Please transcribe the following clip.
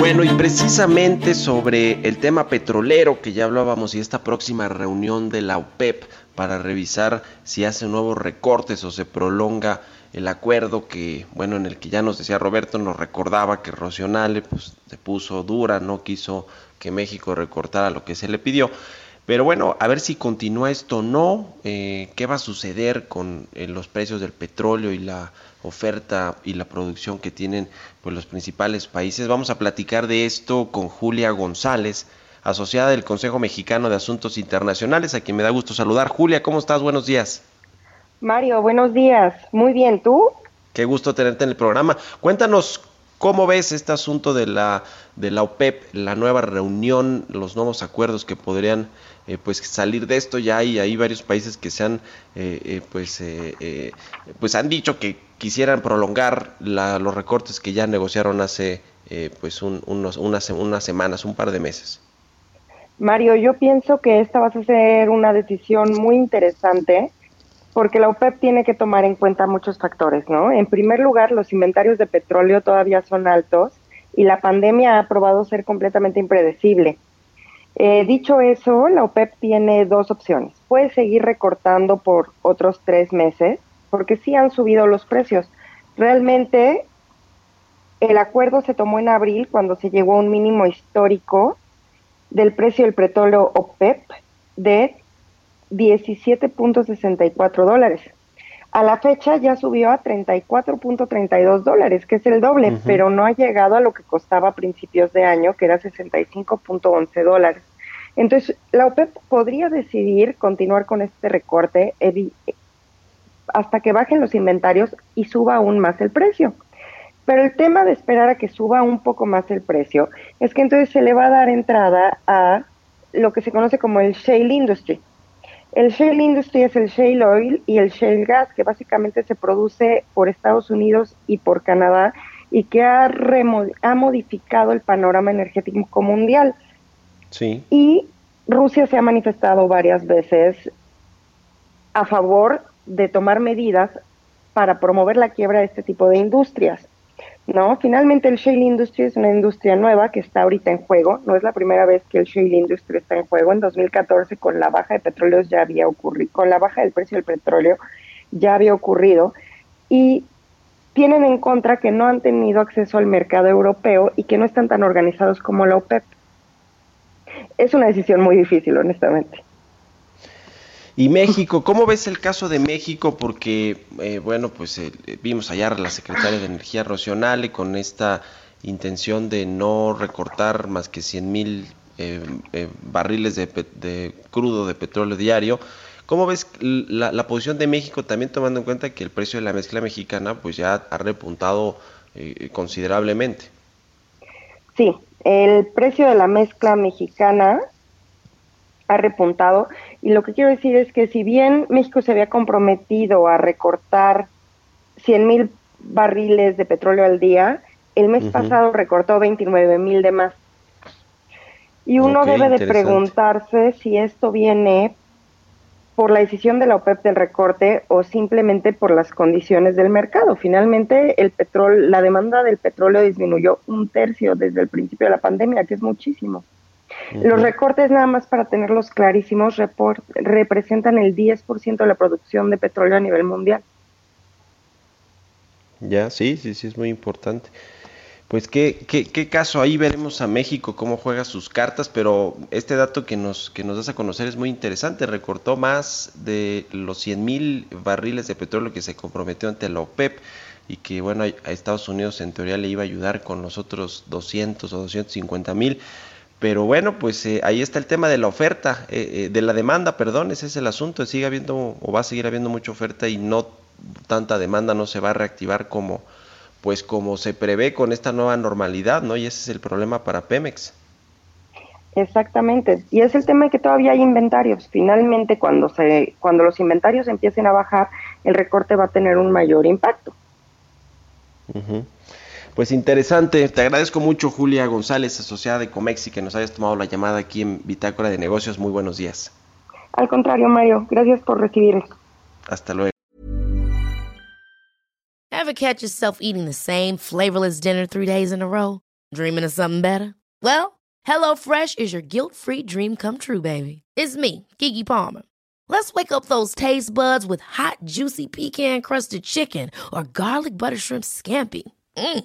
Bueno, y precisamente sobre el tema petrolero que ya hablábamos y esta próxima reunión de la OPEP para revisar si hace nuevos recortes o se prolonga el acuerdo que, bueno, en el que ya nos decía Roberto, nos recordaba que Rocionale pues se puso dura, no quiso que México recortara lo que se le pidió. Pero bueno, a ver si continúa esto o no, eh, qué va a suceder con eh, los precios del petróleo y la oferta y la producción que tienen pues, los principales países. Vamos a platicar de esto con Julia González, asociada del Consejo Mexicano de Asuntos Internacionales, a quien me da gusto saludar. Julia, ¿cómo estás? Buenos días. Mario, buenos días. Muy bien, ¿tú? Qué gusto tenerte en el programa. Cuéntanos cómo ves este asunto de la, de la OPEP, la nueva reunión, los nuevos acuerdos que podrían eh, pues salir de esto. Ya hay, varios países que se han, eh, eh, pues, pues han dicho que quisieran prolongar los recortes que ya negociaron hace pues unos, unas, unas semanas, un par de meses. Mario, yo pienso que esta va a ser una decisión muy interesante porque la OPEP tiene que tomar en cuenta muchos factores, ¿no? En primer lugar, los inventarios de petróleo todavía son altos y la pandemia ha probado ser completamente impredecible. Eh, dicho eso, la OPEP tiene dos opciones. Puede seguir recortando por otros tres meses, porque sí han subido los precios. Realmente, el acuerdo se tomó en abril cuando se llegó a un mínimo histórico del precio del petróleo OPEP de 17.64 dólares. A la fecha ya subió a 34.32 dólares, que es el doble, pero no ha llegado a lo que costaba a principios de año, que era 65.11 dólares. Entonces, la OPEP podría decidir continuar con este recorte hasta que bajen los inventarios y suba aún más el precio. Pero el tema de esperar a que suba un poco más el precio es que entonces se le va a dar entrada a lo que se conoce como el shale industry, el shale industry es el shale oil y el shale gas, que básicamente se produce por Estados Unidos y por Canadá y que ha, ha modificado el panorama energético mundial. Sí. Y Rusia se ha manifestado varias veces a favor de tomar medidas para promover la quiebra de este tipo de industrias. No, finalmente el shale industry es una industria nueva que está ahorita en juego. No es la primera vez que el shale industry está en juego. En 2014 con la baja de petróleo ya había ocurrido, con la baja del precio del petróleo ya había ocurrido y tienen en contra que no han tenido acceso al mercado europeo y que no están tan organizados como la OPEP. Es una decisión muy difícil, honestamente. Y México, ¿cómo ves el caso de México? Porque, eh, bueno, pues eh, vimos allá a la secretaria de Energía y con esta intención de no recortar más que 100 mil eh, barriles de, crudo de petróleo diario. ¿Cómo ves la, la, posición de México también tomando en cuenta que el precio de la mezcla mexicana pues ya ha repuntado considerablemente? Sí, el precio de la mezcla mexicana ha repuntado. Y lo que quiero decir es que si bien México se había comprometido a recortar 100 mil barriles de petróleo al día, el mes pasado recortó 29 mil de más. Y uno debe de preguntarse si esto viene por la decisión de la OPEP del recorte o simplemente por las condiciones del mercado. Finalmente, el petróleo, la demanda del petróleo disminuyó un tercio desde el principio de la pandemia, que es muchísimo. Los recortes, nada más para tenerlos clarísimos, representan el 10% de la producción de petróleo a nivel mundial. Ya, sí, sí, sí, es muy importante. Pues qué, qué, qué, caso, ahí veremos a México cómo juega sus cartas, pero este dato que nos, que nos das a conocer es muy interesante, recortó más de los 100 mil barriles de petróleo que se comprometió ante la OPEP y que bueno, a Estados Unidos en teoría le iba a ayudar con los otros 200 o 250 mil, Pero bueno, pues eh, ahí está el tema de la oferta, eh, de la demanda, perdón, ese es el asunto, sigue habiendo o va a seguir habiendo mucha oferta y no tanta demanda no se va a reactivar como pues como se prevé con esta nueva normalidad, ¿no? Y ese es el problema para Pemex. Exactamente, y es el tema de que todavía hay inventarios. Finalmente, cuando se cuando los inventarios empiecen a bajar, el recorte va a tener un mayor impacto. Pues interesante, te agradezco mucho Julia González, asociada de Comexi, que nos hayas tomado la llamada aquí en Bitácora de Negocios. Muy buenos días. Al contrario, Mario, gracias por recibirnos. Hasta luego. Ever catch yourself eating the same flavorless dinner three days in a row? Dreaming of something better? Well, HelloFresh is your guilt-free dream come true, baby. It's me, Kiki Palmer. Let's wake up those taste buds with hot, juicy pecan-crusted chicken or garlic butter shrimp scampi. Mm.